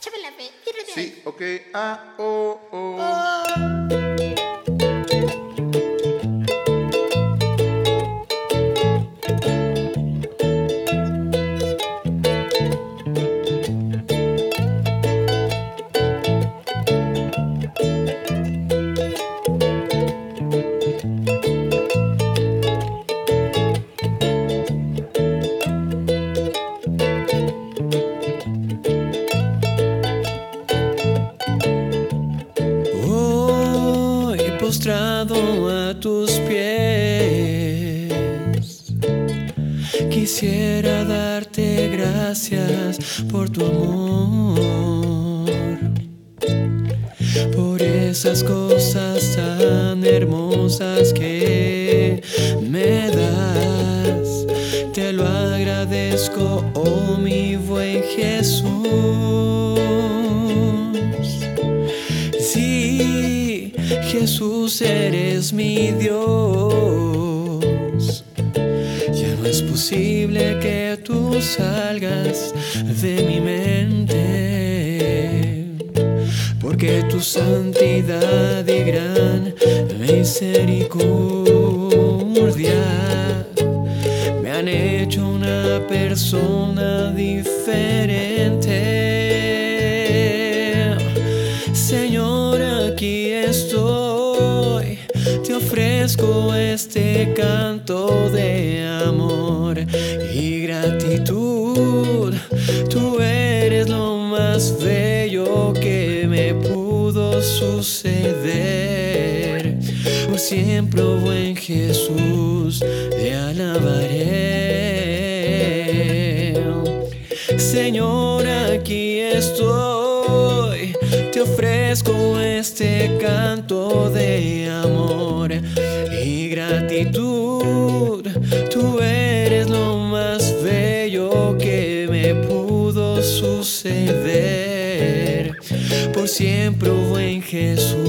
Échame la fe. Sí, ok. A, O, O. suceder. Por siempre, oh buen Jesús, te alabaré. Señor, aquí estoy, te ofrezco este canto de amor siempre, oh buen Jesús,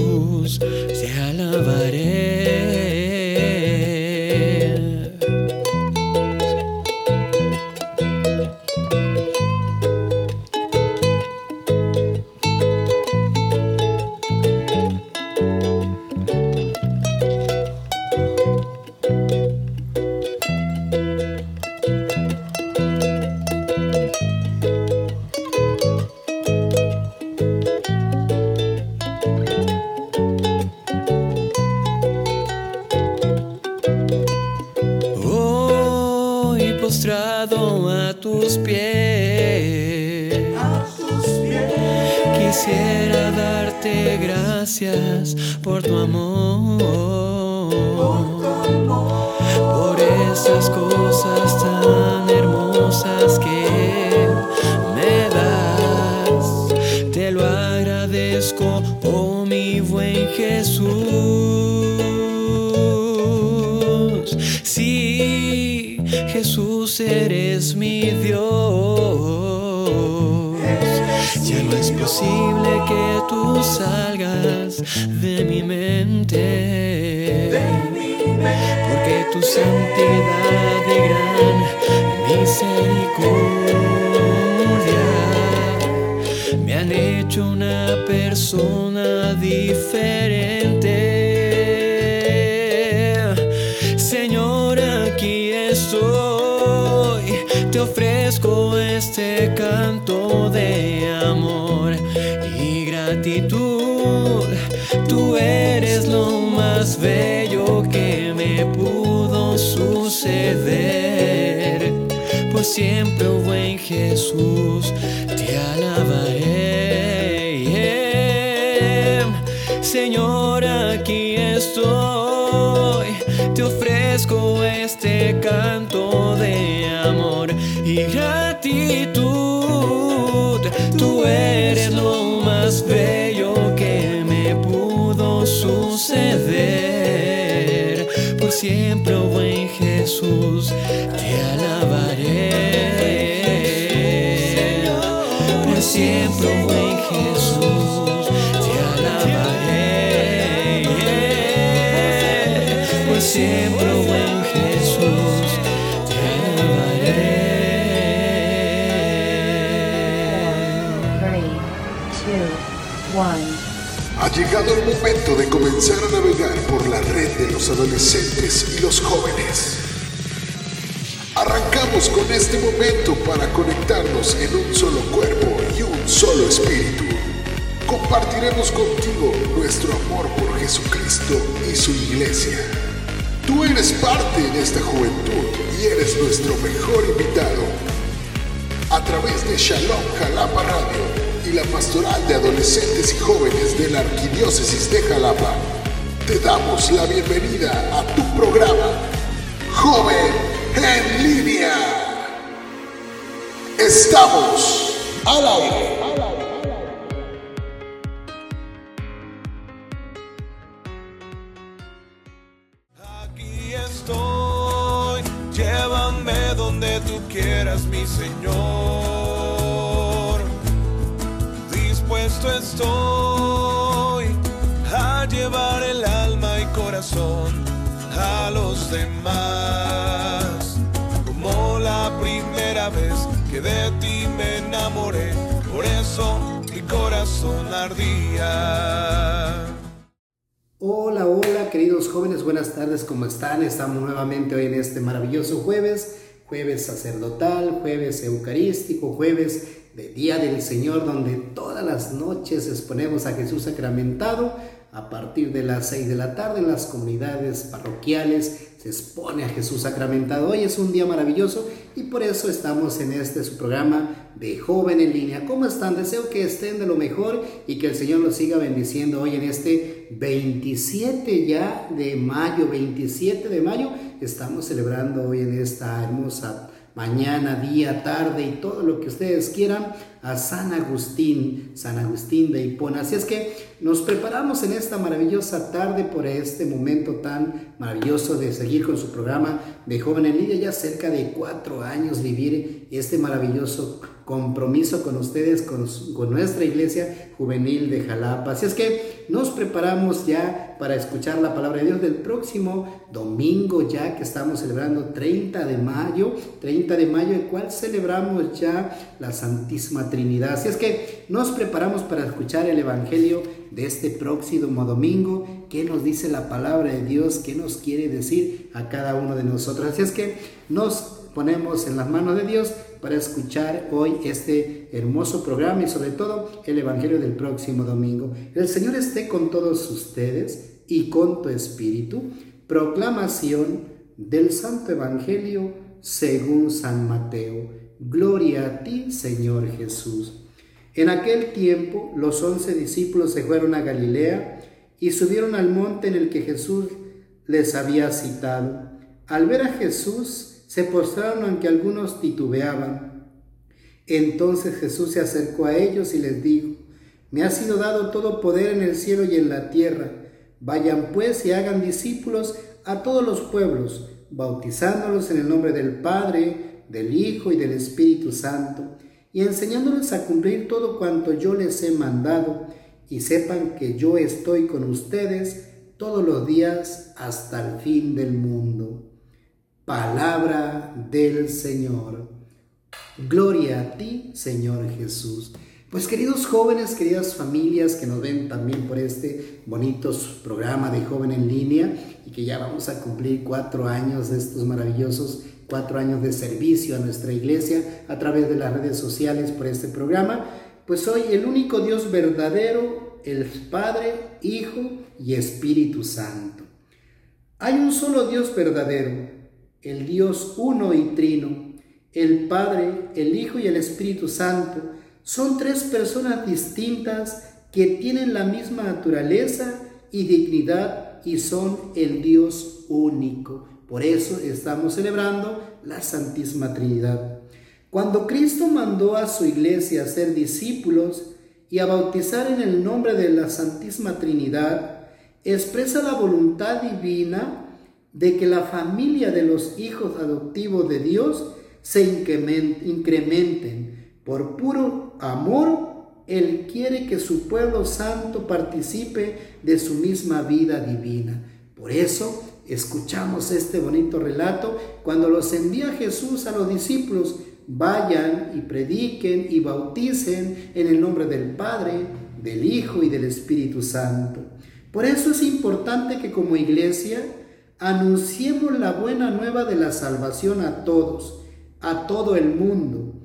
Dios. Ya no es posible que tú salgas de mi mente. Porque tu santidad y gran misericordia me han hecho una persona diferente. Ofrezco este canto de amor y gratitud. Tú eres lo más bello que me pudo suceder. Por siempre, oh buen Jesús, siempre, oh buen Jesús, te alabaré. Por siempre, oh buen Jesús, te alabaré. Por siempre, llegado el momento de comenzar a navegar por la red de los adolescentes y los jóvenes. Arrancamos con este momento para conectarnos en un solo cuerpo y un solo espíritu. Compartiremos contigo nuestro amor por Jesucristo y su iglesia. Tú eres parte de esta juventud y eres nuestro mejor invitado. A través de Shalom Jalapa Radio la Pastoral de Adolescentes y Jóvenes de la Arquidiócesis de Jalapa, te damos la bienvenida a tu programa, Joven en Línea. Estamos al aire. Hola, hola, queridos jóvenes, buenas tardes, ¿cómo están? Estamos nuevamente hoy en este maravilloso jueves, jueves sacerdotal, jueves eucarístico, jueves de Día del Señor, donde todas las noches exponemos a Jesús sacramentado. A partir de las 6 de la tarde en las comunidades parroquiales se expone a Jesús sacramentado. Hoy es un día maravilloso y por eso estamos en este su programa de Joven en Línea. ¿Cómo están? Deseo que estén de lo mejor y que el Señor los siga bendiciendo hoy en este 27 ya de mayo, 27 de mayo. Estamos celebrando hoy en esta hermosa mañana, día, tarde y todo lo que ustedes quieran a San Agustín, San Agustín de Hipona. Así es que nos preparamos en esta maravillosa tarde por este momento tan maravilloso de seguir con su programa de Joven en Línea. Ya cerca de cuatro años vivir este maravilloso compromiso con ustedes, con, con nuestra iglesia juvenil de Jalapa. Así es que nos preparamos ya para escuchar la palabra de Dios del próximo domingo, ya que estamos celebrando 30 de mayo, 30 de mayo, el cual celebramos ya la Santísima Trinidad. Así es que nos preparamos para escuchar el Evangelio de este próximo domingo, qué nos dice la palabra de Dios, qué nos quiere decir a cada uno de nosotros. Así es que nos ponemos en las manos de Dios para escuchar hoy este hermoso programa y sobre todo el Evangelio del próximo domingo. El Señor esté con todos ustedes y con tu espíritu. Proclamación del Santo Evangelio según San Mateo. Gloria a ti, Señor Jesús. En aquel tiempo los once discípulos se fueron a Galilea y subieron al monte en el que Jesús les había citado. Al ver a Jesús, se postraron aunque algunos titubeaban. Entonces Jesús se acercó a ellos y les dijo, me ha sido dado todo poder en el cielo y en la tierra. Vayan pues y hagan discípulos a todos los pueblos, bautizándolos en el nombre del Padre, del Hijo y del Espíritu Santo, y enseñándoles a cumplir todo cuanto yo les he mandado, y sepan que yo estoy con ustedes todos los días hasta el fin del mundo. Palabra del Señor. Gloria a ti, Señor Jesús. Pues queridos jóvenes, queridas familias que nos ven también por este bonito programa de Joven en Línea y que ya vamos a cumplir cuatro años de estos maravillosos cuatro años de servicio a nuestra iglesia a través de las redes sociales por este programa, pues soy el único Dios verdadero, el Padre, Hijo y Espíritu Santo. Hay un solo Dios verdadero, el Dios uno y trino, el Padre, el Hijo y el Espíritu Santo. Son tres personas distintas que tienen la misma naturaleza y dignidad y son el Dios único. Por eso estamos celebrando la Santísima Trinidad. Cuando Cristo mandó a su iglesia a ser discípulos y a bautizar en el nombre de la Santísima Trinidad, expresa la voluntad divina de que la familia de los hijos adoptivos de Dios se incrementen. Por puro amor, Él quiere que su pueblo santo participe de su misma vida divina. Por eso escuchamos este bonito relato cuando los envía Jesús a los discípulos vayan y prediquen y bauticen en el nombre del Padre, del Hijo y del Espíritu Santo. Por eso es importante que como iglesia anunciemos la buena nueva de la salvación a todos, a todo el mundo,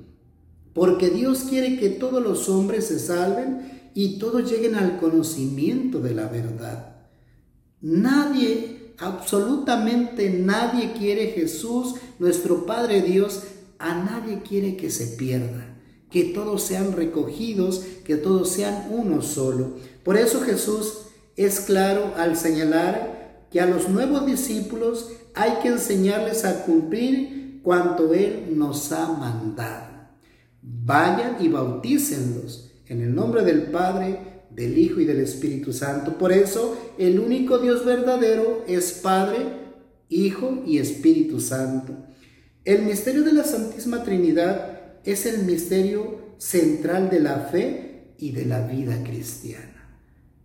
porque Dios quiere que todos los hombres se salven y todos lleguen al conocimiento de la verdad. Nadie, absolutamente nadie quiere Jesús, nuestro Padre Dios, a nadie quiere que se pierda, que todos sean recogidos, que todos sean uno solo. Por eso Jesús es claro al señalar que a los nuevos discípulos hay que enseñarles a cumplir cuanto Él nos ha mandado. Vayan y bautícenlos en el nombre del Padre, del Hijo y del Espíritu Santo. Por eso el único Dios verdadero es Padre, Hijo y Espíritu Santo. El misterio de la Santísima Trinidad es el misterio central de la fe y de la vida cristiana.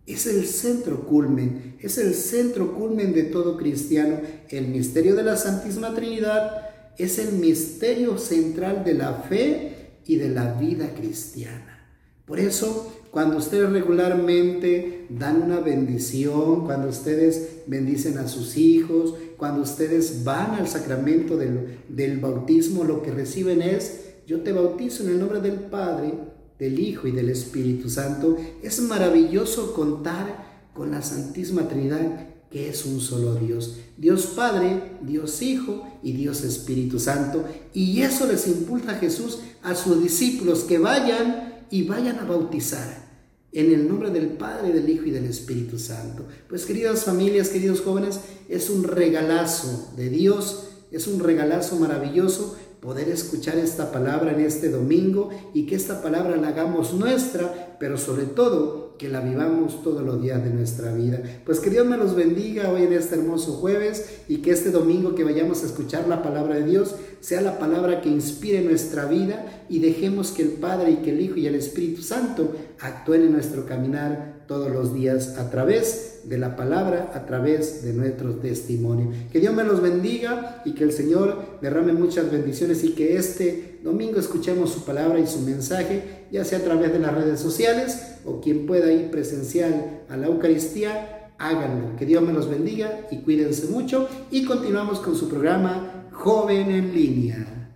Es el centro culmen, es el centro culmen de todo cristiano. El misterio de la Santísima Trinidad es el misterio central de la fe y de la vida cristiana. Por eso cuando ustedes regularmente dan una bendición, cuando ustedes bendicen a sus hijos, cuando ustedes van al sacramento del, del bautismo, lo que reciben es, yo te bautizo en el nombre del Padre, del Hijo y del Espíritu Santo. Es maravilloso contar con la Santísima Trinidad que es un solo Dios. Dios Padre, Dios Hijo y Dios Espíritu Santo. Y eso les impulsa a Jesús a sus discípulos que vayan y vayan a bautizar en el nombre del Padre, del Hijo y del Espíritu Santo. Pues queridas familias, queridos jóvenes, es un regalazo de Dios, es un regalazo maravilloso poder escuchar esta palabra en este domingo y que esta palabra la hagamos nuestra, pero sobre todo que la vivamos todos los días de nuestra vida. Pues que Dios me los bendiga hoy en este hermoso jueves y que este domingo que vayamos a escuchar la palabra de Dios sea la palabra que inspire nuestra vida y dejemos que el Padre y que el Hijo y el Espíritu Santo actúen en nuestro caminar todos los días a través de la palabra, a través de nuestro testimonio. Que Dios me los bendiga y que el Señor derrame muchas bendiciones y que este domingo escuchemos su palabra y su mensaje, ya sea a través de las redes sociales o quien pueda ir presencial a la Eucaristía, háganlo. Que Dios me los bendiga y cuídense mucho y continuamos con su programa Joven en línea.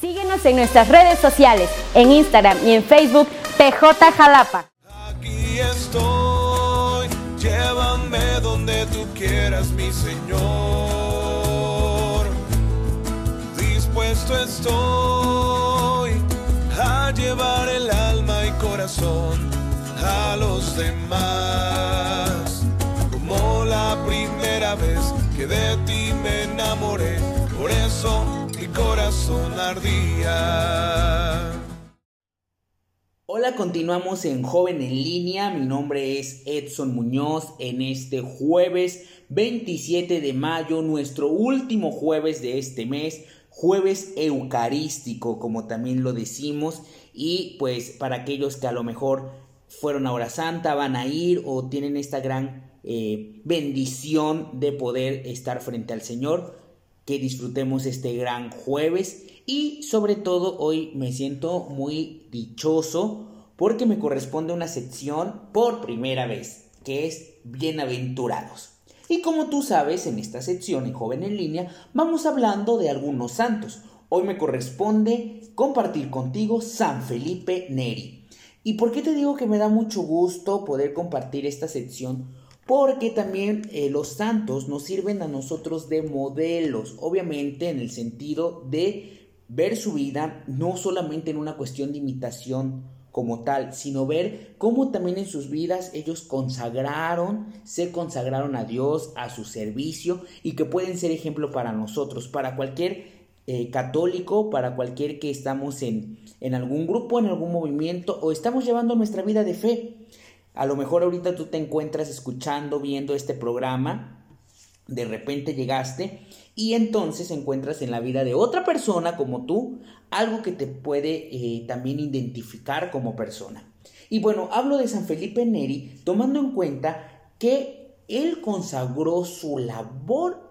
Síguenos en nuestras redes sociales, en Instagram y en Facebook, PJ Jalapa. Tú quieras, mi Señor. Dispuesto estoy a llevar el alma y corazón a los demás, como la primera vez que de ti me enamoré, por eso mi corazón ardía. Hola, continuamos en Joven en línea. Mi nombre es Edson Muñoz. En este jueves 27 de mayo, nuestro último jueves de este mes, jueves eucarístico, como también lo decimos. Y pues para aquellos que a lo mejor fueron a Hora Santa, van a ir o tienen esta gran eh, bendición de poder estar frente al Señor, que disfrutemos este gran jueves y sobre todo hoy me siento muy dichoso porque me corresponde una sección por primera vez, que es Bienaventurados. Y como tú sabes, en esta sección en Joven en línea vamos hablando de algunos santos. Hoy me corresponde compartir contigo San Felipe Neri. ¿Y por qué te digo que me da mucho gusto poder compartir esta sección? Porque también eh, los santos nos sirven a nosotros de modelos, obviamente en el sentido de ver su vida no solamente en una cuestión de imitación como tal, sino ver cómo también en sus vidas ellos consagraron, se consagraron a Dios, a su servicio y que pueden ser ejemplo para nosotros, para cualquier eh, católico, para cualquier que estamos en, en algún grupo, en algún movimiento o estamos llevando nuestra vida de fe. A lo mejor ahorita tú te encuentras escuchando, viendo este programa, de repente llegaste y entonces encuentras en la vida de otra persona como tú algo que te puede eh, también identificar como persona. Y bueno, hablo de San Felipe Neri tomando en cuenta que él consagró su labor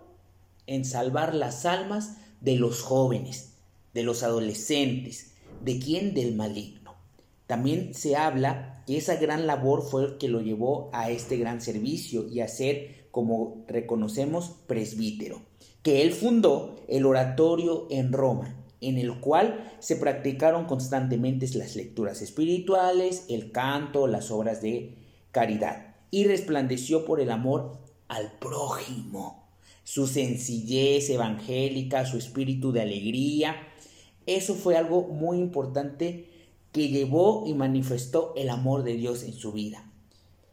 en salvar las almas de los jóvenes. de los adolescentes. ¿De quién? Del maligno. También se habla que esa gran labor fue el que lo llevó a este gran servicio y a ser, como reconocemos, presbítero, que él fundó el oratorio en Roma, en el cual se practicaron constantemente las lecturas espirituales, el canto, las obras de caridad, y resplandeció por el amor al prójimo, su sencillez evangélica, su espíritu de alegría. Eso fue algo muy importante que llevó y manifestó el amor de Dios en su vida.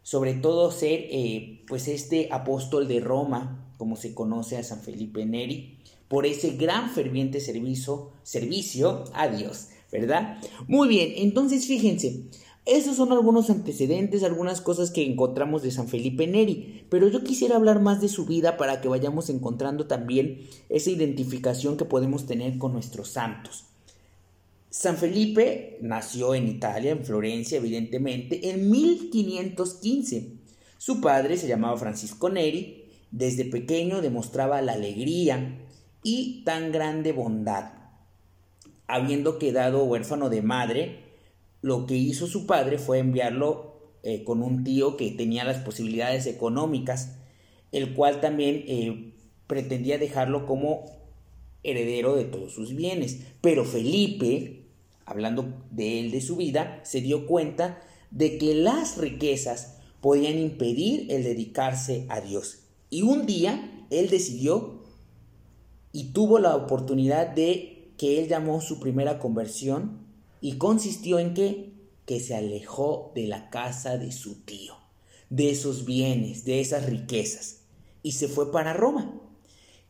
Sobre todo ser eh, pues este apóstol de Roma, como se conoce a San Felipe Neri, por ese gran ferviente servicio, servicio a Dios, ¿verdad? Muy bien, entonces fíjense, esos son algunos antecedentes, algunas cosas que encontramos de San Felipe Neri, pero yo quisiera hablar más de su vida para que vayamos encontrando también esa identificación que podemos tener con nuestros santos. San Felipe nació en Italia, en Florencia, evidentemente, en 1515. Su padre se llamaba Francisco Neri, desde pequeño demostraba la alegría, y tan grande bondad. Habiendo quedado huérfano de madre, lo que hizo su padre fue enviarlo eh, con un tío que tenía las posibilidades económicas, el cual también eh, pretendía dejarlo como heredero de todos sus bienes. Pero Felipe, hablando de él, de su vida, se dio cuenta de que las riquezas podían impedir el dedicarse a Dios. Y un día él decidió y tuvo la oportunidad de que él llamó su primera conversión y consistió en que que se alejó de la casa de su tío, de esos bienes, de esas riquezas y se fue para Roma,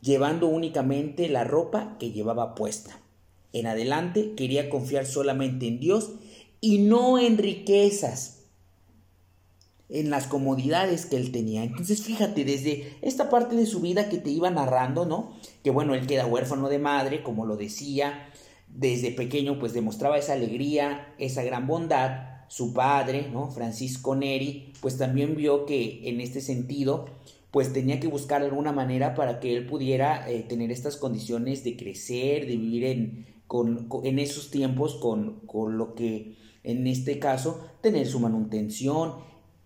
llevando únicamente la ropa que llevaba puesta. En adelante quería confiar solamente en Dios y no en riquezas, en las comodidades que él tenía. Entonces, fíjate, desde esta parte de su vida que te iba narrando, ¿no? Que bueno, él queda huérfano de madre, como lo decía, desde pequeño pues demostraba esa alegría, esa gran bondad. Su padre, ¿no? Francisco Neri, pues también vio que en este sentido, pues tenía que buscar alguna manera para que él pudiera eh, tener estas condiciones de crecer, de vivir en, con, en esos tiempos con, con lo que en este caso tener su manutención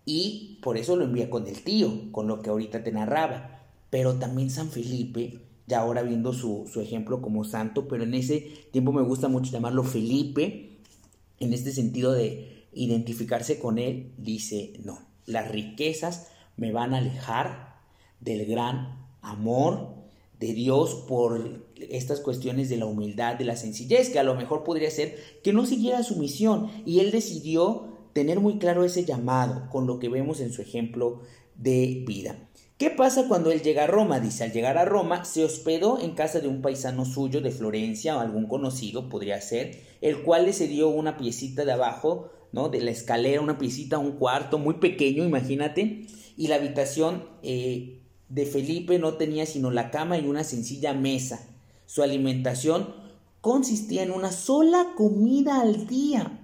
y por eso lo envía con el tío, con lo que ahorita te narraba. Pero también San Felipe, ya ahora viendo su, ejemplo como santo, pero en ese tiempo me gusta mucho llamarlo Felipe, en este sentido de identificarse con él, dice, no, las riquezas me van a alejar del gran amor de Dios por estas cuestiones de la humildad, de la sencillez, que a lo mejor podría ser que no siguiera su misión y él decidió tener muy claro ese llamado con lo que vemos en su ejemplo de vida. ¿Qué pasa cuando él llega a Roma? Dice, al llegar a Roma se hospedó en casa de un paisano suyo de Florencia o algún conocido, podría ser, el cual le cedió una piecita de abajo, ¿no? De la escalera, una piecita, un cuarto muy pequeño, imagínate, y la habitación eh, de Felipe no tenía sino la cama y una sencilla mesa. Su alimentación consistía en una sola comida al día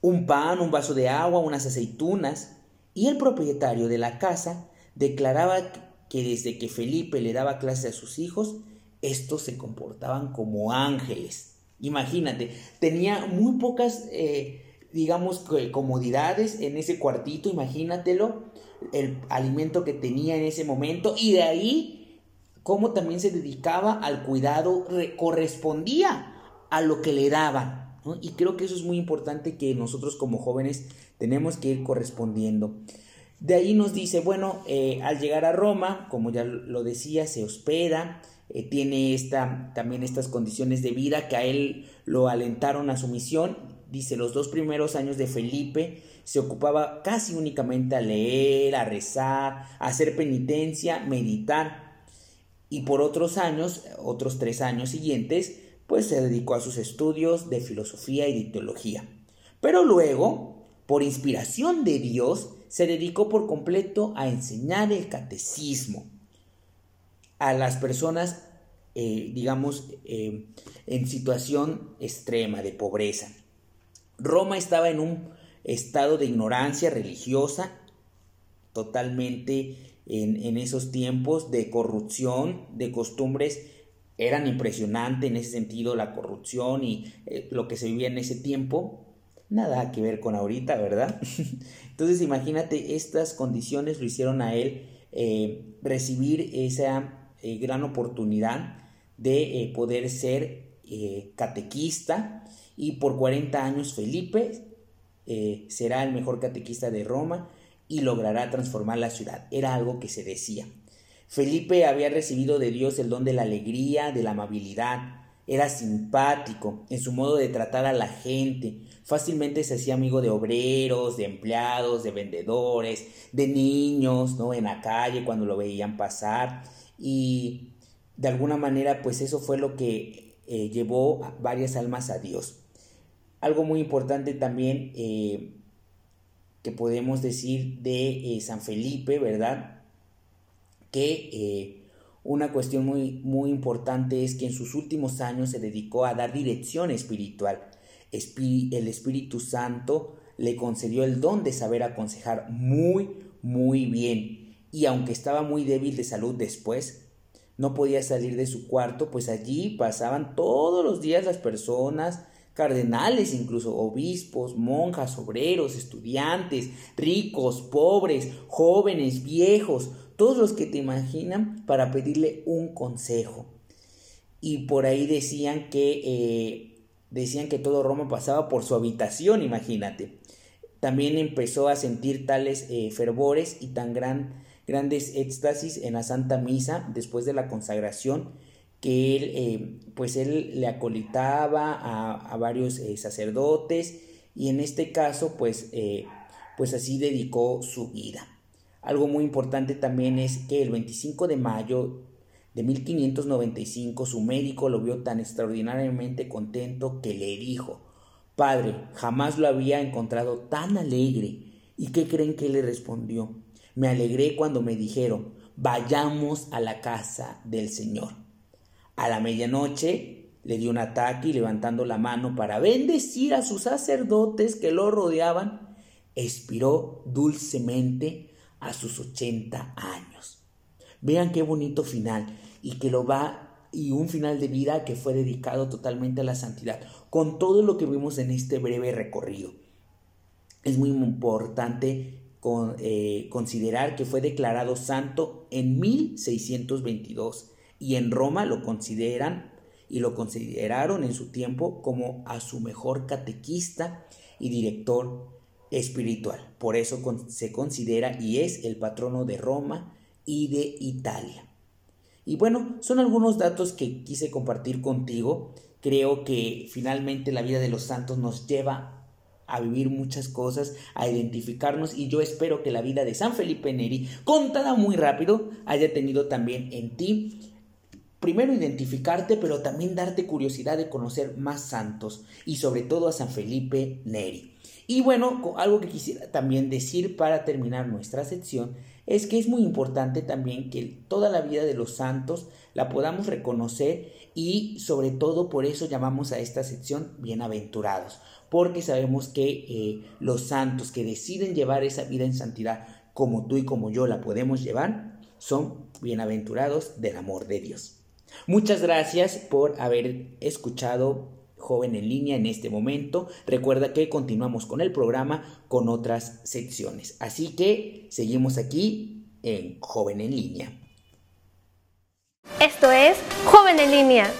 un pan, un vaso de agua, unas aceitunas, y el propietario de la casa declaraba que desde que Felipe le daba clase a sus hijos, estos se comportaban como ángeles. Imagínate, tenía muy pocas, eh, digamos, comodidades en ese cuartito, imagínatelo, el alimento que tenía en ese momento, y de ahí cómo también se dedicaba al cuidado, correspondía a lo que le daban. Y creo que eso es muy importante que nosotros como jóvenes tenemos que ir correspondiendo. De ahí nos dice, bueno, eh, al llegar a Roma, como ya lo decía, se hospeda, eh, tiene esta, también estas condiciones de vida que a él lo alentaron a su misión. Dice, los dos primeros años de Felipe se ocupaba casi únicamente a leer, a rezar, a hacer penitencia, meditar. Y por otros años, otros tres años siguientes, pues se dedicó a sus estudios de filosofía y de teología. Pero luego, por inspiración de Dios, se dedicó por completo a enseñar el catecismo a las personas, eh, digamos, eh, en situación extrema de pobreza. Roma estaba en un estado de ignorancia religiosa, totalmente en, esos tiempos de corrupción, de costumbres eran impresionantes en ese sentido la corrupción y eh, lo que se vivía en ese tiempo. Nada que ver con ahorita, ¿verdad? Entonces imagínate, estas condiciones lo hicieron a él eh, recibir esa eh, gran oportunidad de poder ser catequista y por 40 años Felipe será el mejor catequista de Roma y logrará transformar la ciudad. Era algo que se decía. Felipe había recibido de Dios el don de la alegría, de la amabilidad. Era simpático en su modo de tratar a la gente. Fácilmente se hacía amigo de obreros, de empleados, de vendedores, de niños, ¿no? En la calle cuando lo veían pasar. Y de alguna manera, pues eso fue lo que eh, llevó varias almas a Dios. Algo muy importante también eh, que podemos decir de eh, San Felipe, ¿verdad? que eh, una cuestión muy, muy importante es que en sus últimos años se dedicó a dar dirección espiritual. el Espíritu Santo le concedió el don de saber aconsejar muy, muy bien. Y aunque estaba muy débil de salud después, no podía salir de su cuarto, pues allí pasaban todos los días las personas, cardenales incluso, obispos, monjas, obreros, estudiantes, ricos, pobres, jóvenes, viejos, todos los que te imaginan para pedirle un consejo. Y por ahí decían que, eh, decían que todo Roma pasaba por su habitación, imagínate. También empezó a sentir tales eh, fervores y tan gran, grandes éxtasis en la Santa Misa después de la consagración que él, eh, pues él le acolitaba a, a varios sacerdotes y en este caso, pues, pues así dedicó su vida. Algo muy importante también es que el 25 de mayo de 1595 su médico lo vio tan extraordinariamente contento que le dijo, Padre, jamás lo había encontrado tan alegre. ¿Y qué creen que le respondió? Me alegré cuando me dijeron, vayamos a la casa del Señor. A la medianoche le dio un ataque y levantando la mano para bendecir a sus sacerdotes que lo rodeaban, expiró dulcemente a sus 80 años. Vean qué bonito final y que lo va y un final de vida que fue dedicado totalmente a la santidad, con todo lo que vimos en este breve recorrido. Es muy importante eh, considerar que fue declarado santo en 1622 y en Roma lo consideran y lo consideraron en su tiempo como a su mejor catequista y director espiritual. Por eso se considera y es el patrono de Roma y de Italia. Y bueno, son algunos datos que quise compartir contigo. Creo que finalmente la vida de los santos nos lleva a vivir muchas cosas, a identificarnos y yo espero que la vida de San Felipe Neri, contada muy rápido, haya tenido también en ti primero identificarte, pero también darte curiosidad de conocer más santos y sobre todo a San Felipe Neri. Y bueno, algo que quisiera también decir para terminar nuestra sección es que es muy importante también que toda la vida de los santos la podamos reconocer y sobre todo por eso llamamos a esta sección bienaventurados, porque sabemos que eh, los santos que deciden llevar esa vida en santidad como tú y como yo la podemos llevar, son bienaventurados del amor de Dios. Muchas gracias por haber escuchado joven en línea en este momento. Recuerda que continuamos con el programa con otras secciones. Así que seguimos aquí en joven en línea. Esto es joven en línea.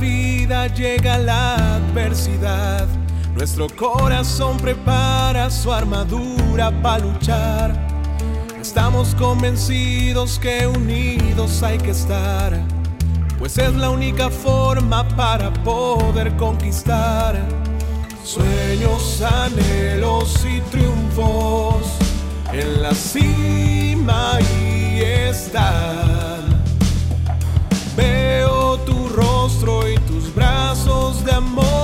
Llega la adversidad, nuestro corazón prepara su armadura para luchar. Estamos convencidos que unidos hay que estar, pues es la única forma para poder conquistar sueños, anhelos y triunfos en la cima y están. Rostro y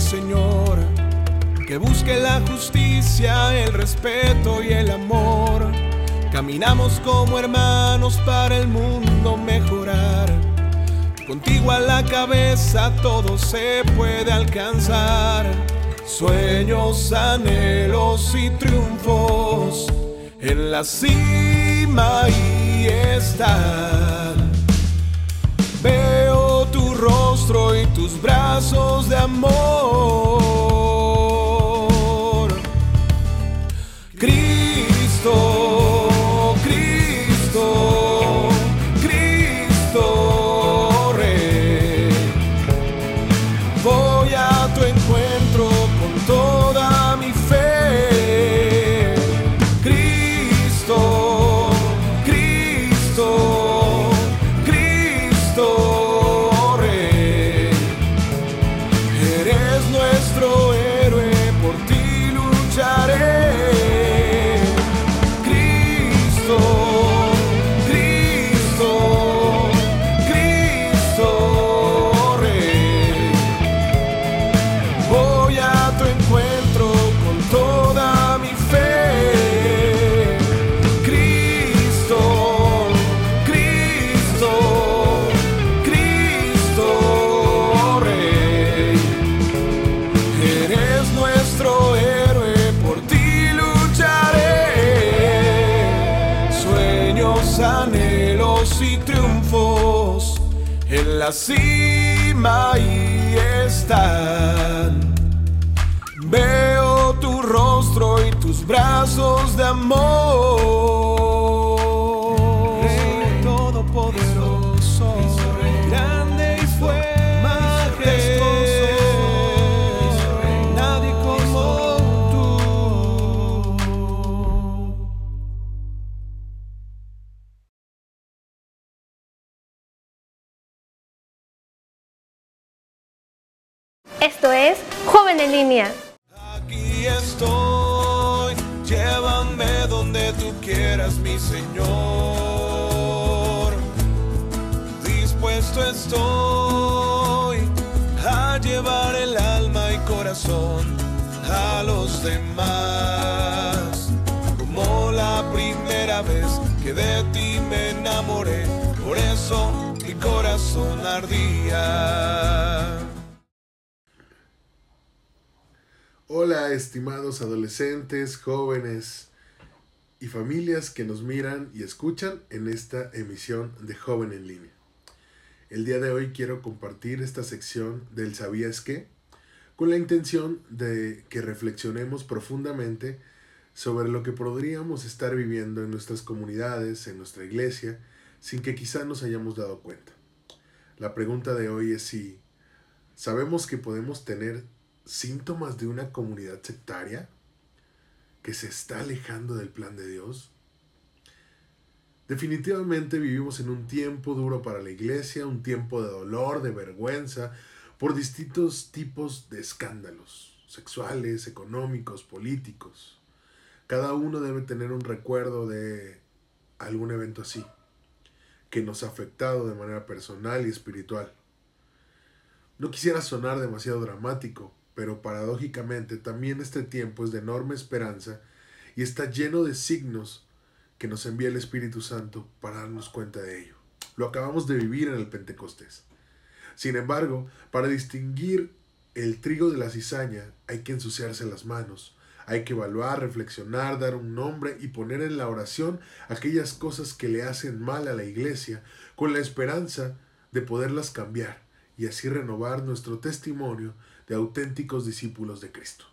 Señor. Que busque la justicia, el respeto y el amor. Caminamos como hermanos para el mundo mejorar. Contigo a la cabeza todo se puede alcanzar. Sueños, anhelos y triunfos en la cima y están. Rostro y tus brazos de amor. Amor. Rey todopoderoso, grande y fuerte, majestuoso, nadie como tú. Esto es Joven en Línea. A los demás. Como la primera vez que de ti me enamoré, por eso mi corazón ardía. Hola estimados adolescentes, jóvenes y familias que nos miran y escuchan en esta emisión de Joven en línea. El día de hoy quiero compartir esta sección del ¿Sabías qué? Con la intención de que reflexionemos profundamente sobre lo que podríamos estar viviendo en nuestras comunidades, en nuestra iglesia, sin que quizá nos hayamos dado cuenta. La pregunta de hoy es si sabemos que podemos tener síntomas de una comunidad sectaria que se está alejando del plan de Dios? Definitivamente vivimos en un tiempo duro para la iglesia, un tiempo de dolor, de vergüenza, por distintos tipos de escándalos sexuales, económicos, políticos. Cada uno debe tener un recuerdo de algún evento así, que nos ha afectado de manera personal y espiritual. No quisiera sonar demasiado dramático, pero paradójicamente también este tiempo es de enorme esperanza y está lleno de signos que nos envía el Espíritu Santo para darnos cuenta de ello. Lo acabamos de vivir en el Pentecostés. Sin embargo, para distinguir el trigo de la cizaña hay que ensuciarse las manos, hay que evaluar, reflexionar, dar un nombre y poner en la oración aquellas cosas que le hacen mal a la iglesia, con la esperanza de poderlas cambiar y así renovar nuestro testimonio de auténticos discípulos de Cristo.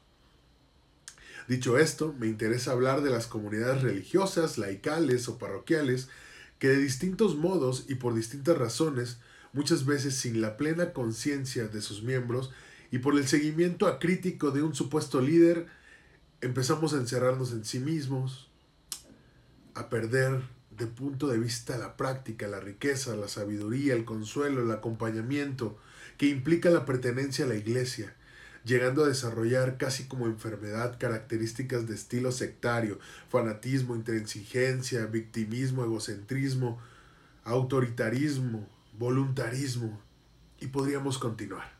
Dicho esto, me interesa hablar de las comunidades religiosas, laicales o parroquiales que de distintos modos y por distintas razones, muchas veces sin la plena conciencia de sus miembros y por el seguimiento acrítico de un supuesto líder, empezamos a encerrarnos en sí mismos, a perder de punto de vista la práctica, la riqueza, la sabiduría, el consuelo, el acompañamiento que implica la pertenencia a la iglesia, llegando a desarrollar casi como enfermedad características de estilo sectario, fanatismo, intransigencia, victimismo, egocentrismo, autoritarismo, voluntarismo, y podríamos continuar.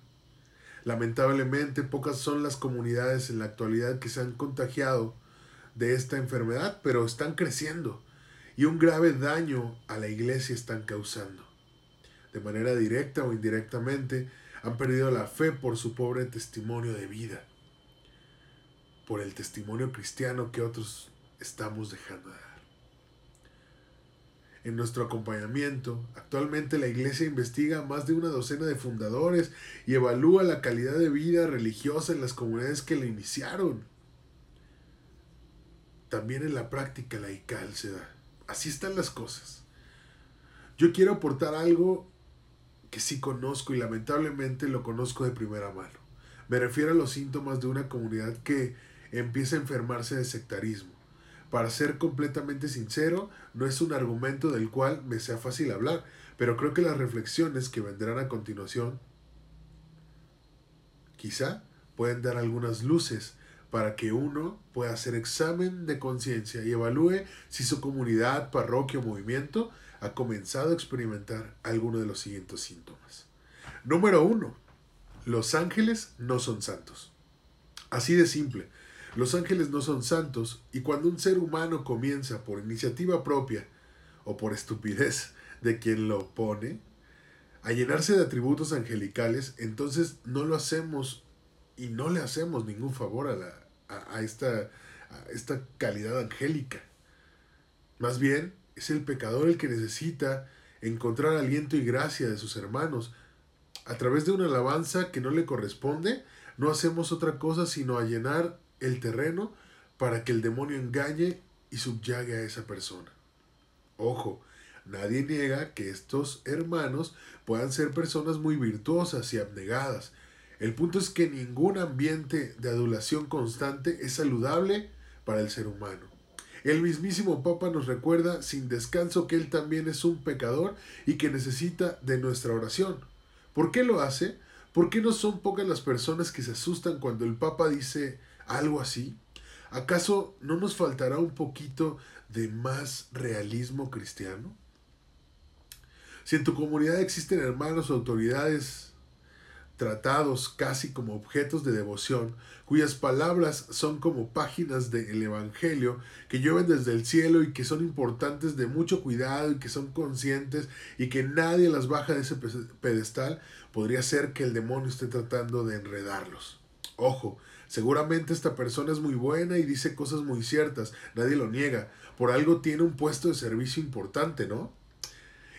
Lamentablemente, pocas son las comunidades en la actualidad que se han contagiado de esta enfermedad, pero están creciendo y un grave daño a la iglesia están causando. De manera directa o indirectamente, han perdido la fe por su pobre testimonio de vida, por el testimonio cristiano que otros estamos dejando de dar. En nuestro acompañamiento, actualmente la Iglesia investiga a más de una docena de fundadores y evalúa la calidad de vida religiosa en las comunidades que la iniciaron. También en la práctica laical se da. Así están las cosas. Yo quiero aportar algo que sí conozco y lamentablemente lo conozco de primera mano. Me refiero a los síntomas de una comunidad que empieza a enfermarse de sectarismo para ser completamente sincero, no es un argumento del cual me sea fácil hablar, pero creo que las reflexiones que vendrán a continuación quizá pueden dar algunas luces para que uno pueda hacer examen de conciencia y evalúe si su comunidad, parroquia o movimiento ha comenzado a experimentar alguno de los siguientes síntomas. Número uno, los ángeles no son santos. Así de simple. Los ángeles no son santos y cuando un ser humano comienza por iniciativa propia o por estupidez de quien lo pone a llenarse de atributos angelicales, entonces no lo hacemos y no le hacemos ningún favor a, la, a, esta, a esta calidad angélica. Más bien, es el pecador el que necesita encontrar aliento y gracia de sus hermanos. A través de una alabanza que no le corresponde, no hacemos otra cosa sino a llenar el terreno para que el demonio engañe y subyague a esa persona. Ojo, nadie niega que estos hermanos puedan ser personas muy virtuosas y abnegadas. El punto es que ningún ambiente de adulación constante es saludable para el ser humano. El mismísimo Papa nos recuerda sin descanso que él también es un pecador y que necesita de nuestra oración. ¿Por qué lo hace? ¿Por qué no son pocas las personas que se asustan cuando el Papa dice algo así? ¿Acaso no nos faltará un poquito de más realismo cristiano? Si en tu comunidad existen hermanos o autoridades tratados casi como objetos de devoción, cuyas palabras son como páginas del Evangelio que llueven desde el cielo y que son importantes de mucho cuidado y que son conscientes y que nadie las baja de ese pedestal, podría ser que el demonio esté tratando de enredarlos. Ojo, Seguramente esta persona es muy buena y dice cosas muy ciertas, nadie lo niega. Por algo tiene un puesto de servicio importante, ¿no?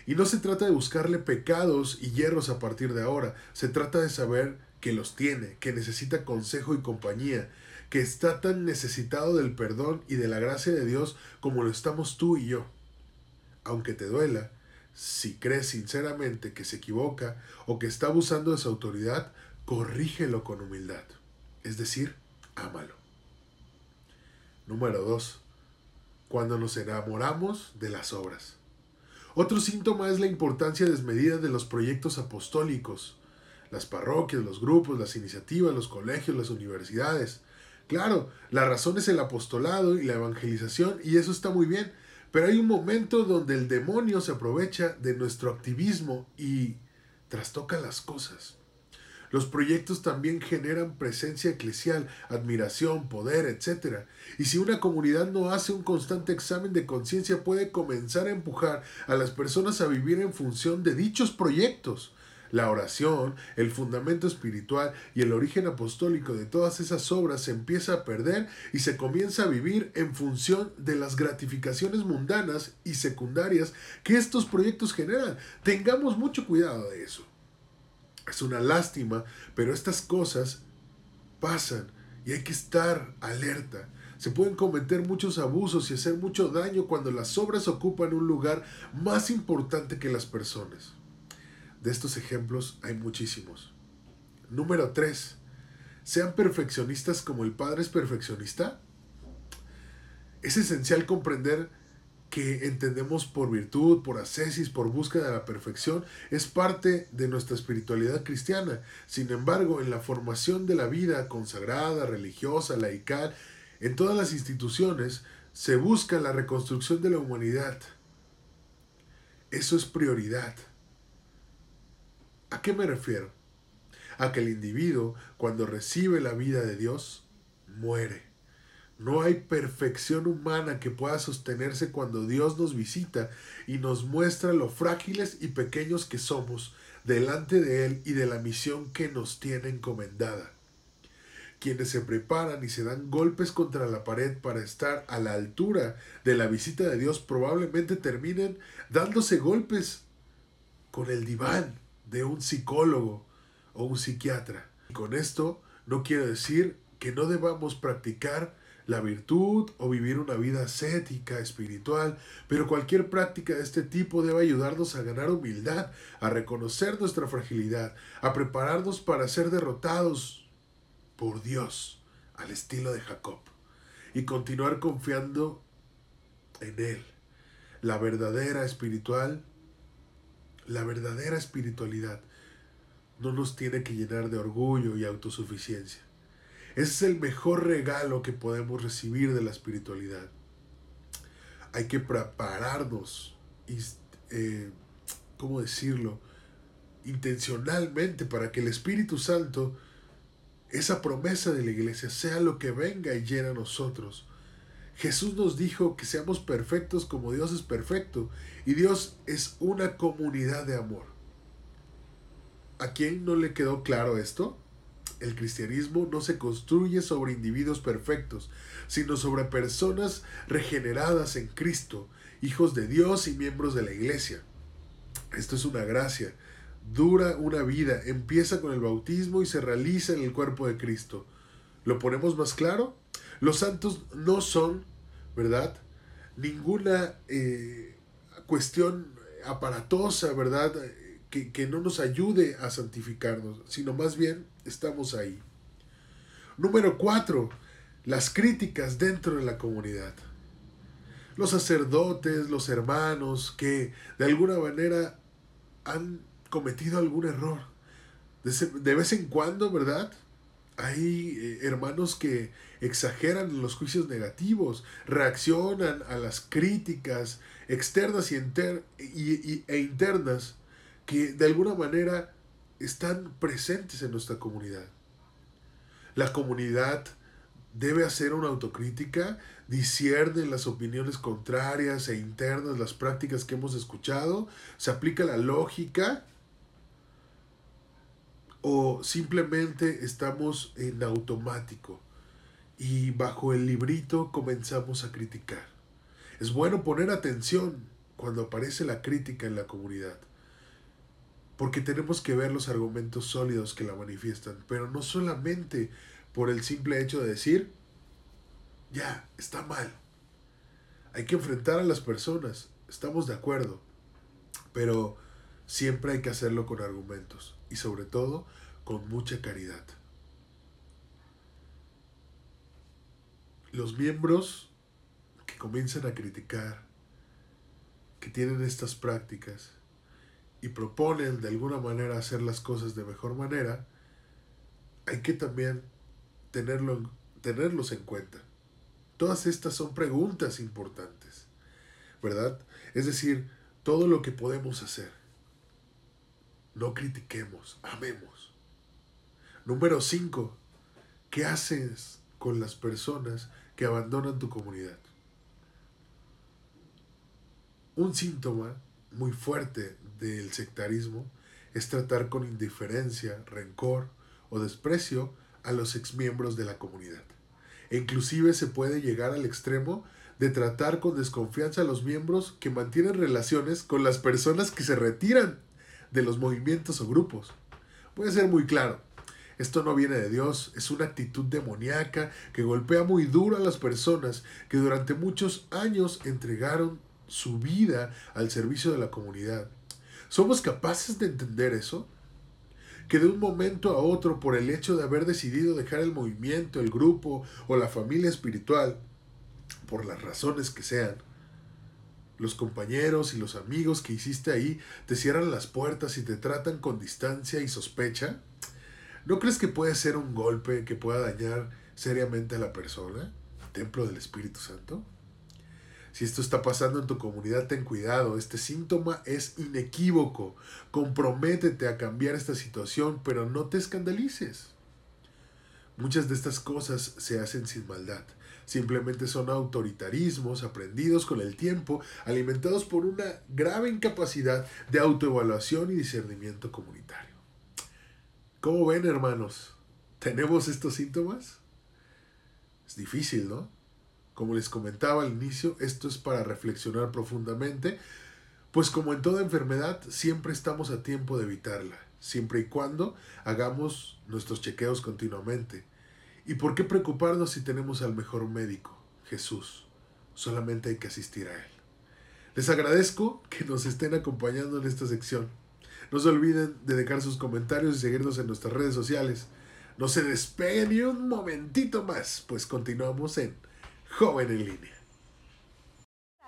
Y no se trata de buscarle pecados y hierros a partir de ahora, se trata de saber que los tiene, que necesita consejo y compañía, que está tan necesitado del perdón y de la gracia de Dios como lo estamos tú y yo. Aunque te duela, si crees sinceramente que se equivoca o que está abusando de su autoridad, corrígelo con humildad es decir, ámalo. Número 2. Cuando nos enamoramos de las obras. Otro síntoma es la importancia desmedida de los proyectos apostólicos, las parroquias, los grupos, las iniciativas, los colegios, las universidades. Claro, la razón es el apostolado y la evangelización y eso está muy bien, pero hay un momento donde el demonio se aprovecha de nuestro activismo y trastoca las cosas. Los proyectos también generan presencia eclesial, admiración, poder, etc. Y si una comunidad no hace un constante examen de conciencia, puede comenzar a empujar a las personas a vivir en función de dichos proyectos. La oración, el fundamento espiritual y el origen apostólico de todas esas obras se empieza a perder y se comienza a vivir en función de las gratificaciones mundanas y secundarias que estos proyectos generan. Tengamos mucho cuidado de eso. Es una lástima, pero estas cosas pasan y hay que estar alerta. Se pueden cometer muchos abusos y hacer mucho daño cuando las obras ocupan un lugar más importante que las personas. De estos ejemplos hay muchísimos. Número 3. Sean perfeccionistas como el Padre es perfeccionista. Es esencial comprender que entendemos por virtud, por ascesis, por búsqueda de la perfección, es parte de nuestra espiritualidad cristiana. Sin embargo, en la formación de la vida consagrada, religiosa, laical, en todas las instituciones, se busca la reconstrucción de la humanidad. Eso es prioridad. ¿A qué me refiero? a que el individuo, cuando recibe la vida de Dios, muere. No hay perfección humana que pueda sostenerse cuando Dios nos visita y nos muestra lo frágiles y pequeños que somos delante de Él y de la misión que nos tiene encomendada. Quienes se preparan y se dan golpes contra la pared para estar a la altura de la visita de Dios probablemente terminen dándose golpes con el diván de un psicólogo o un psiquiatra. Y con esto no quiero decir que no debamos practicar la virtud o vivir una vida ascética, espiritual, pero cualquier práctica de este tipo debe ayudarnos a ganar humildad, a reconocer nuestra fragilidad, a prepararnos para ser derrotados por Dios, al estilo de Jacob, y continuar confiando en Él. La verdadera espiritual, la verdadera espiritualidad no nos tiene que llenar de orgullo y autosuficiencia. Ese es el mejor regalo que podemos recibir de la espiritualidad. Hay que prepararnos, eh, ¿cómo decirlo? Intencionalmente para que el Espíritu Santo, esa promesa de la iglesia, sea lo que venga y llene a nosotros. Jesús nos dijo que seamos perfectos como Dios es perfecto y Dios es una comunidad de amor. ¿A quién no le quedó claro esto? El cristianismo no se construye sobre individuos perfectos, sino sobre personas regeneradas en Cristo, hijos de Dios y miembros de la iglesia. Esto es una gracia. Dura una vida, empieza con el bautismo y se realiza en el cuerpo de Cristo. ¿Lo ponemos más claro? Los santos no son, ¿verdad? Ninguna eh, cuestión aparatosa, ¿verdad? Que, que no nos ayude a santificarnos, sino más bien estamos ahí. Número cuatro, las críticas dentro de la comunidad. Los sacerdotes, los hermanos que de alguna manera han cometido algún error. De vez en cuando, ¿verdad? Hay eh, hermanos que exageran los juicios negativos, reaccionan a las críticas externas y, e internas que de alguna manera están presentes en nuestra comunidad. La comunidad debe hacer una autocrítica, discierne las opiniones contrarias e internas, las prácticas que hemos escuchado, se aplica la lógica o simplemente estamos en automático y bajo el librito comenzamos a criticar. Es bueno poner atención cuando aparece la crítica en la comunidad porque tenemos que ver los argumentos sólidos que la manifiestan, pero no solamente por el simple hecho de decir, ya, está mal. Hay que enfrentar a las personas, estamos de acuerdo, pero siempre hay que hacerlo con argumentos y sobre todo con mucha caridad. Los miembros que comienzan a criticar, que tienen estas prácticas, y proponen de alguna manera hacer las cosas de mejor manera, hay que también tenerlo, tenerlos en cuenta. Todas estas son preguntas importantes, ¿verdad? Es decir, todo lo que podemos hacer. No critiquemos, amemos. Número 5. ¿Qué haces con las personas que abandonan tu comunidad? Un síntoma muy fuerte del sectarismo es tratar con indiferencia, rencor o desprecio a los exmiembros de la comunidad. E inclusive se puede llegar al extremo de tratar con desconfianza a los miembros que mantienen relaciones con las personas que se retiran de los movimientos o grupos. Puede ser muy claro, esto no viene de Dios, es una actitud demoníaca que golpea muy duro a las personas que durante muchos años entregaron su vida al servicio de la comunidad. ¿Somos capaces de entender eso? Que de un momento a otro, por el hecho de haber decidido dejar el movimiento, el grupo o la familia espiritual, por las razones que sean, los compañeros y los amigos que hiciste ahí te cierran las puertas y te tratan con distancia y sospecha, ¿no crees que puede ser un golpe que pueda dañar seriamente a la persona, templo del Espíritu Santo? Si esto está pasando en tu comunidad, ten cuidado. Este síntoma es inequívoco. Comprométete a cambiar esta situación, pero no te escandalices. Muchas de estas cosas se hacen sin maldad. Simplemente son autoritarismos aprendidos con el tiempo, alimentados por una grave incapacidad de autoevaluación y discernimiento comunitario. ¿Cómo ven, hermanos? ¿Tenemos estos síntomas? Es difícil, ¿no? Como les comentaba al inicio, esto es para reflexionar profundamente, pues como en toda enfermedad, siempre estamos a tiempo de evitarla, siempre y cuando hagamos nuestros chequeos continuamente. ¿Y por qué preocuparnos si tenemos al mejor médico, Jesús? Solamente hay que asistir a Él. Les agradezco que nos estén acompañando en esta sección. No se olviden de dejar sus comentarios y seguirnos en nuestras redes sociales. No se despeguen ni un momentito más, pues continuamos en Joven en línea.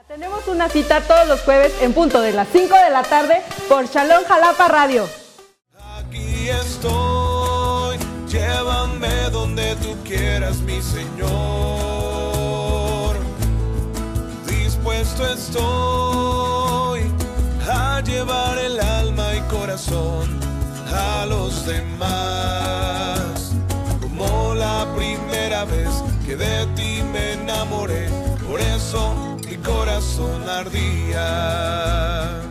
Tenemos una cita todos los jueves en punto de las 5 de la tarde por Shalom Jalapa Radio. Aquí estoy, llévame donde tú quieras, mi Señor. Dispuesto estoy a llevar el alma y corazón a los demás, como la primera vez que de ti me enamoré, por eso mi corazón ardía.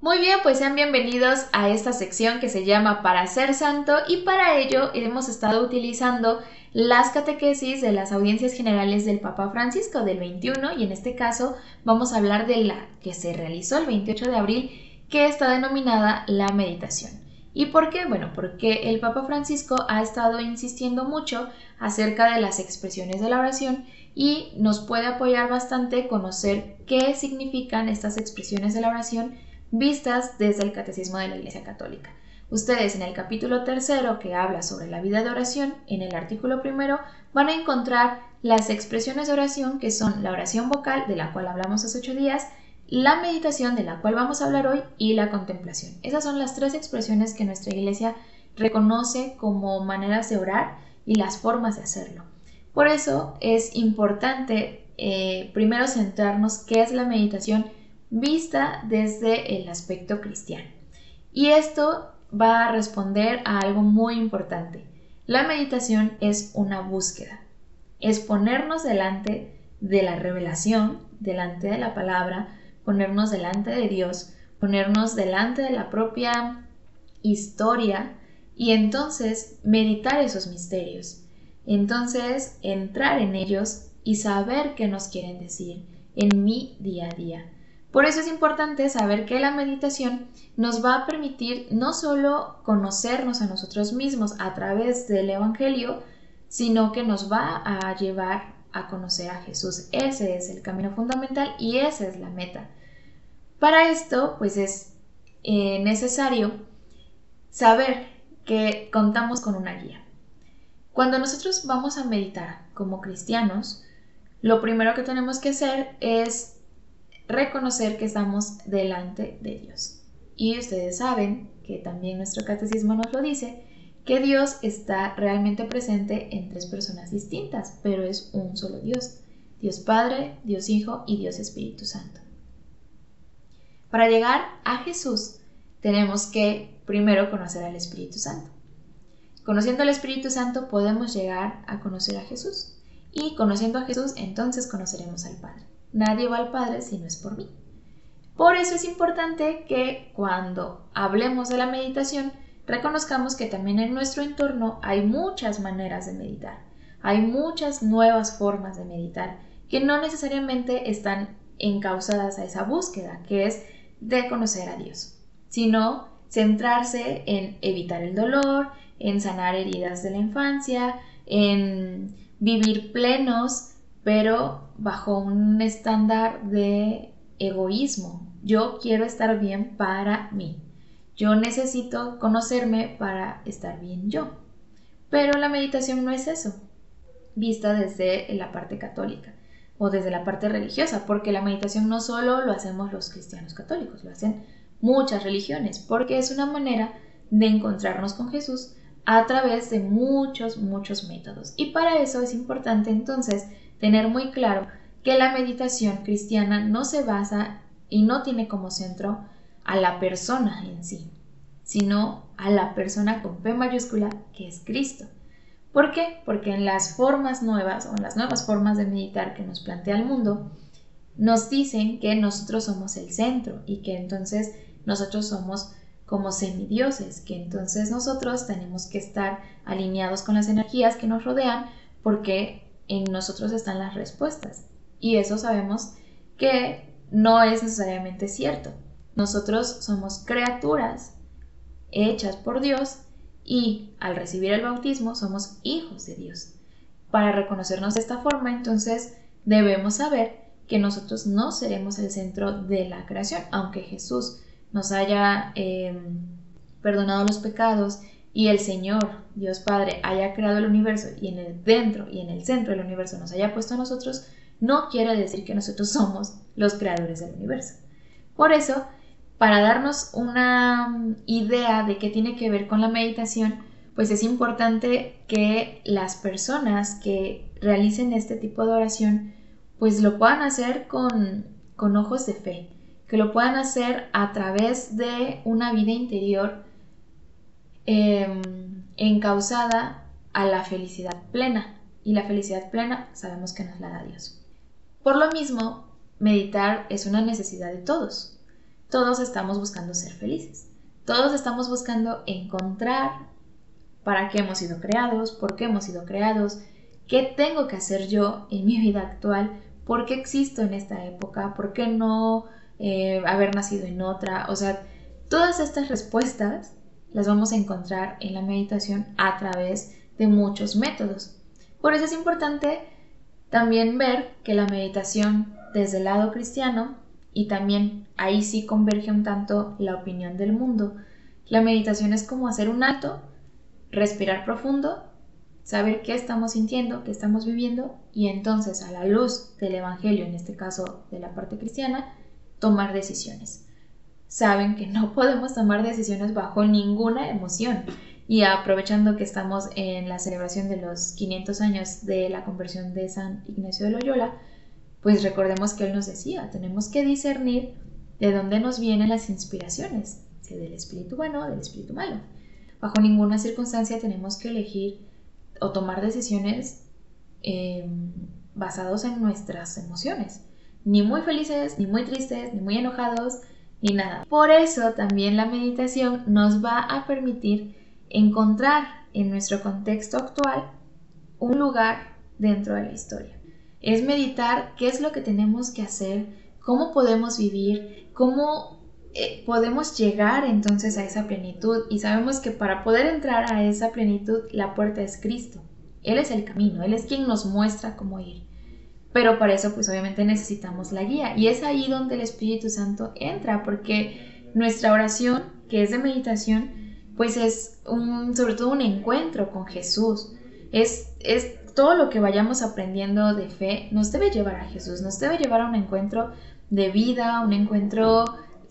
Muy bien, pues sean bienvenidos a esta sección que se llama Para ser santo y para ello hemos estado utilizando las catequesis de las audiencias generales del Papa Francisco del 21 y en este caso vamos a hablar de la que se realizó el 28 de abril que está denominada la meditación. ¿Y por qué? Bueno, porque el Papa Francisco ha estado insistiendo mucho acerca de las expresiones de la oración y nos puede apoyar bastante conocer qué significan estas expresiones de la oración vistas desde el Catecismo de la Iglesia Católica. Ustedes en el capítulo tercero que habla sobre la vida de oración, en el artículo primero, van a encontrar las expresiones de oración que son la oración vocal, de la cual hablamos hace ocho días, la meditación de la cual vamos a hablar hoy y la contemplación. Esas son las tres expresiones que nuestra iglesia reconoce como maneras de orar y las formas de hacerlo. Por eso es importante eh, primero centrarnos qué es la meditación vista desde el aspecto cristiano. Y esto va a responder a algo muy importante. La meditación es una búsqueda, es ponernos delante de la revelación, delante de la palabra, ponernos delante de Dios, ponernos delante de la propia historia y entonces meditar esos misterios. Entonces entrar en ellos y saber qué nos quieren decir en mi día a día. Por eso es importante saber que la meditación nos va a permitir no solo conocernos a nosotros mismos a través del Evangelio, sino que nos va a llevar a conocer a Jesús. Ese es el camino fundamental y esa es la meta. Para esto, pues es eh, necesario saber que contamos con una guía. Cuando nosotros vamos a meditar como cristianos, lo primero que tenemos que hacer es reconocer que estamos delante de Dios. Y ustedes saben que también nuestro catecismo nos lo dice, que Dios está realmente presente en tres personas distintas, pero es un solo Dios. Dios Padre, Dios Hijo y Dios Espíritu Santo. Para llegar a Jesús tenemos que primero conocer al Espíritu Santo. Conociendo al Espíritu Santo podemos llegar a conocer a Jesús. Y conociendo a Jesús entonces conoceremos al Padre. Nadie va al Padre si no es por mí. Por eso es importante que cuando hablemos de la meditación reconozcamos que también en nuestro entorno hay muchas maneras de meditar. Hay muchas nuevas formas de meditar que no necesariamente están encausadas a esa búsqueda, que es de conocer a Dios, sino centrarse en evitar el dolor, en sanar heridas de la infancia, en vivir plenos, pero bajo un estándar de egoísmo. Yo quiero estar bien para mí. Yo necesito conocerme para estar bien yo. Pero la meditación no es eso, vista desde la parte católica o desde la parte religiosa, porque la meditación no solo lo hacemos los cristianos católicos, lo hacen muchas religiones, porque es una manera de encontrarnos con Jesús a través de muchos, muchos métodos. Y para eso es importante entonces tener muy claro que la meditación cristiana no se basa y no tiene como centro a la persona en sí, sino a la persona con P mayúscula que es Cristo. ¿Por qué? Porque en las formas nuevas o en las nuevas formas de meditar que nos plantea el mundo, nos dicen que nosotros somos el centro y que entonces nosotros somos como semidioses, que entonces nosotros tenemos que estar alineados con las energías que nos rodean porque en nosotros están las respuestas. Y eso sabemos que no es necesariamente cierto. Nosotros somos criaturas hechas por Dios y al recibir el bautismo somos hijos de Dios. Para reconocernos de esta forma, entonces debemos saber que nosotros no seremos el centro de la creación, aunque Jesús nos haya em, perdonado los pecados y el Señor, Dios Padre, haya creado el universo y en el dentro y en el centro del universo nos haya puesto a nosotros, no quiere decir que nosotros somos los creadores del universo. Por eso, para darnos una idea de qué tiene que ver con la meditación, pues es importante que las personas que realicen este tipo de oración, pues lo puedan hacer con, ojos de fe, que lo puedan hacer a través de una vida interior eh, encausada a la felicidad plena. Y la felicidad plena sabemos que nos la da Dios. Por lo mismo, meditar es una necesidad de todos. Todos estamos buscando ser felices. Todos estamos buscando encontrar para qué hemos sido creados, por qué hemos sido creados, qué tengo que hacer yo en mi vida actual, por qué existo en esta época, por qué no eh, haber nacido en otra. O sea, todas estas respuestas las vamos a encontrar en la meditación a través de muchos métodos. Por eso es importante también ver que la meditación desde el lado cristiano y también ahí sí converge un tanto la opinión del mundo. La meditación es como hacer un alto, respirar profundo, saber qué estamos sintiendo, qué estamos viviendo y entonces a la luz del Evangelio, en este caso de la parte cristiana, tomar decisiones. Saben que no podemos tomar decisiones bajo ninguna emoción. Y aprovechando que estamos en la celebración de los 500 años de la conversión de San Ignacio de Loyola, pues recordemos que él nos decía, tenemos que discernir de dónde nos vienen las inspiraciones, si del espíritu bueno o del espíritu malo. Bajo ninguna circunstancia tenemos que elegir o tomar decisiones eh, basados en nuestras emociones, ni muy felices, ni muy tristes, ni muy enojados, ni nada. Por eso también la meditación nos va a permitir encontrar en nuestro contexto actual un lugar dentro de la historia es meditar qué es lo que tenemos que hacer, cómo podemos vivir, cómo eh, podemos llegar entonces a esa plenitud. Y sabemos que para poder entrar a esa plenitud, la puerta es Cristo. Él es el camino, Él es quien nos muestra cómo ir. Pero para eso pues obviamente necesitamos la guía. Y es ahí donde el Espíritu Santo entra, porque nuestra oración, que es de meditación, pues es un, sobre todo un encuentro con Jesús. Es, es todo lo que vayamos aprendiendo de fe nos debe llevar a Jesús, nos debe llevar a un encuentro de vida, un encuentro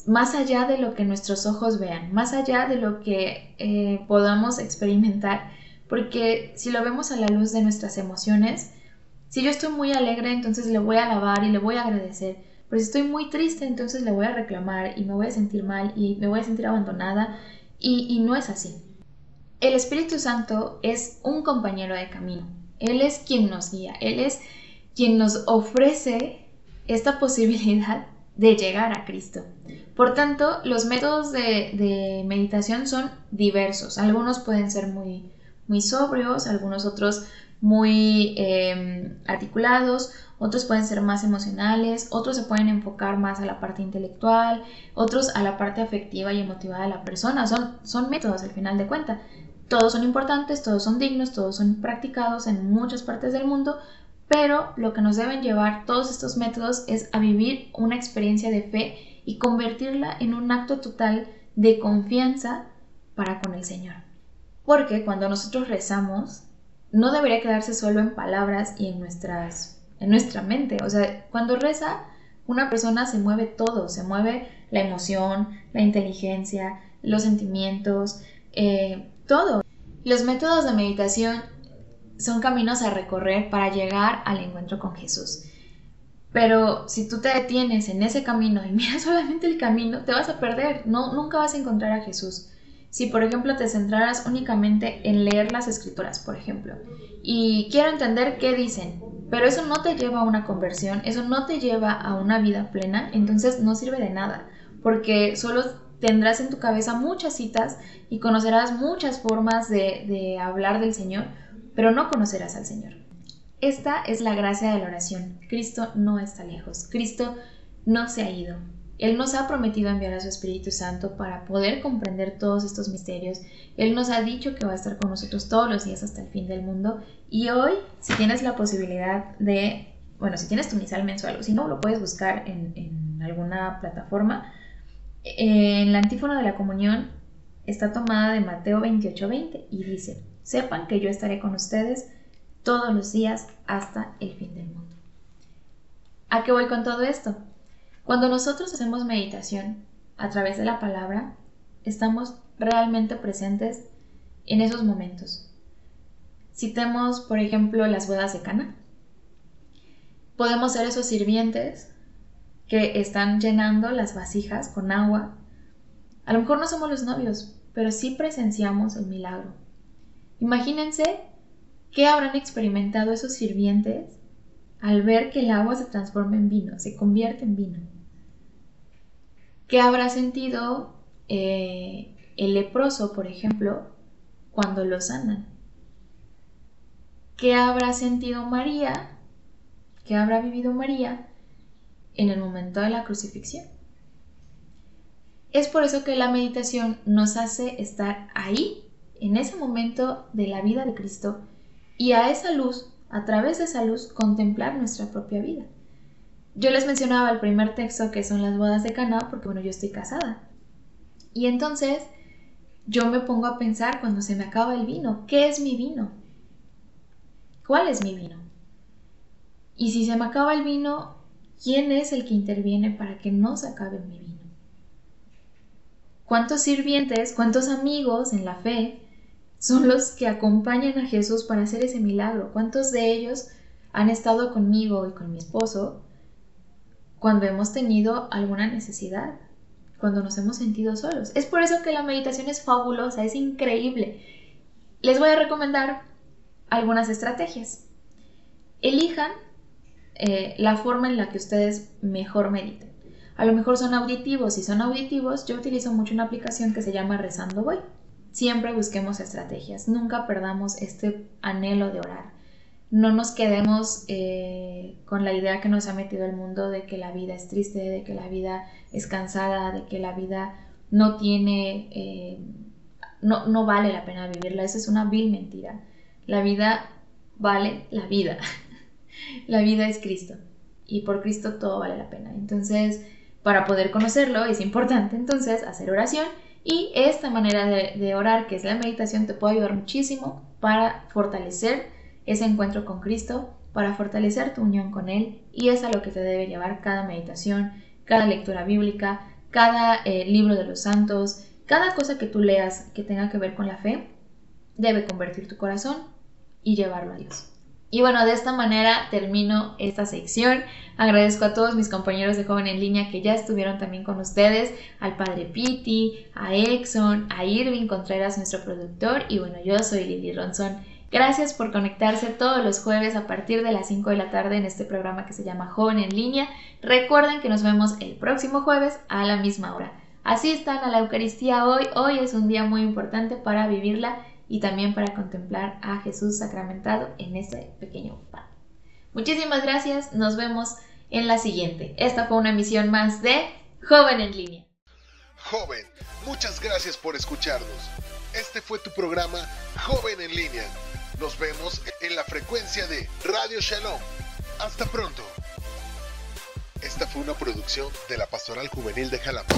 más allá de lo que nuestros ojos vean, más allá de lo que eh, podamos experimentar, porque si lo vemos a la luz de nuestras emociones, si yo estoy muy alegre, entonces le voy a alabar y le voy a agradecer, pero si estoy muy triste, entonces le voy a reclamar y me voy a sentir mal y me voy a sentir abandonada y, y no es así. El Espíritu Santo es un compañero de camino. Él es quien nos guía, Él es quien nos ofrece esta posibilidad de llegar a Cristo. Por tanto, los métodos de, meditación son diversos. Algunos pueden ser muy, muy sobrios, algunos otros muy em, articulados, otros pueden ser más emocionales, otros se pueden enfocar más a la parte intelectual, otros a la parte afectiva y emotiva de la persona. Son, son métodos al final de cuentas. Todos son importantes, todos son dignos, todos son practicados en muchas partes del mundo, pero lo que nos deben llevar todos estos métodos es a vivir una experiencia de fe y convertirla en un acto total de confianza para con el Señor. Porque cuando nosotros rezamos, no debería quedarse solo en palabras y en, nuestras, en nuestra mente. O sea, cuando reza, una persona se mueve todo, se mueve la emoción, la inteligencia, los sentimientos, eh, todo. Los métodos de meditación son caminos a recorrer para llegar al encuentro con Jesús. Pero si tú te detienes en ese camino y miras solamente el camino, te vas a perder, no, nunca vas a encontrar a Jesús. Si por ejemplo te centraras únicamente en leer las escrituras, por ejemplo, y quiero entender qué dicen, pero eso no te lleva a una conversión, eso no te lleva a una vida plena, entonces no sirve de nada, porque solo tendrás en tu cabeza muchas citas y conocerás muchas formas de, de hablar del Señor, pero no conocerás al Señor. Esta es la gracia de la oración. Cristo no está lejos. Cristo no se ha ido. Él nos ha prometido enviar a su Espíritu Santo para poder comprender todos estos misterios. Él nos ha dicho que va a estar con nosotros todos los días hasta el fin del mundo. Y hoy, si tienes la posibilidad de, bueno, si tienes tu misal mensual o si no, lo puedes buscar en, en alguna plataforma. En la antífona de la comunión está tomada de Mateo 28:20 y dice, sepan que yo estaré con ustedes todos los días hasta el fin del mundo. ¿A qué voy con todo esto? Cuando nosotros hacemos meditación a través de la palabra, estamos realmente presentes en esos momentos. Citemos, por ejemplo, las bodas de Cana. Podemos ser esos sirvientes que están llenando las vasijas con agua. A lo mejor no somos los novios, pero sí presenciamos el milagro. Imagínense ¿Qué habrán experimentado esos sirvientes al ver que el agua se transforma en vino, se convierte en vino? ¿Qué habrá sentido eh, el leproso, por ejemplo, cuando lo sanan? ¿Qué habrá sentido María? ¿Qué habrá vivido María en el momento de la crucifixión? Es por eso que la meditación nos hace estar ahí, en ese momento de la vida de Cristo, y a esa luz, a través de esa luz, contemplar nuestra propia vida. Yo les mencionaba el primer texto que son las bodas de Cana porque bueno, yo estoy casada. Y entonces yo me pongo a pensar cuando se me acaba el vino, ¿qué es mi vino? ¿Cuál es mi vino? Y si se me acaba el vino, ¿quién es el que interviene para que no se acabe mi vino? ¿Cuántos sirvientes, cuántos amigos en la fe son los que acompañan a Jesús para hacer ese milagro. ¿Cuántos de ellos han estado conmigo y con mi esposo cuando hemos tenido alguna necesidad, cuando nos hemos sentido solos? Es por eso que la meditación es fabulosa, es increíble. Les voy a recomendar algunas estrategias. Elijan eh, la forma en la que ustedes mejor mediten. A lo mejor son auditivos. Si son auditivos, yo utilizo mucho una aplicación que se llama Rezando Voy siempre busquemos estrategias, nunca perdamos este anhelo de orar. No nos quedemos eh, con la idea que nos ha metido el mundo de que la vida es triste, de que la vida es cansada, de que la vida no tiene, eh, no, no vale la pena vivirla. Esa es una vil mentira. La vida vale la vida. la vida es Cristo y por Cristo todo vale la pena. Entonces, para poder conocerlo es importante entonces hacer oración y esta manera de, orar, que es la meditación, te puede ayudar muchísimo para fortalecer ese encuentro con Cristo, para fortalecer tu unión con Él y es a lo que te debe llevar cada meditación, cada lectura bíblica, cada eh, libro de los santos, cada cosa que tú leas que tenga que ver con la fe, debe convertir tu corazón y llevarlo a Dios. Y bueno, de esta manera termino esta sección. Agradezco a todos mis compañeros de Joven en Línea que ya estuvieron también con ustedes, al padre Piti, a Exxon, a Irving Contreras, nuestro productor, y bueno, yo soy Lili Ronson. Gracias por conectarse todos los jueves a partir de las 5 de la tarde en este programa que se llama Joven en Línea. Recuerden que nos vemos el próximo jueves a la misma hora. Asistan a la Eucaristía hoy. Hoy es un día muy importante para vivirla y también para contemplar a Jesús sacramentado en este pequeño pan. Muchísimas gracias, nos vemos en la siguiente. Esta fue una emisión más de Joven en línea. Joven, muchas gracias por escucharnos. Este fue tu programa Joven en línea. Nos vemos en la frecuencia de Radio Shalom. Hasta pronto. Esta fue una producción de la Pastoral Juvenil de Jalapa.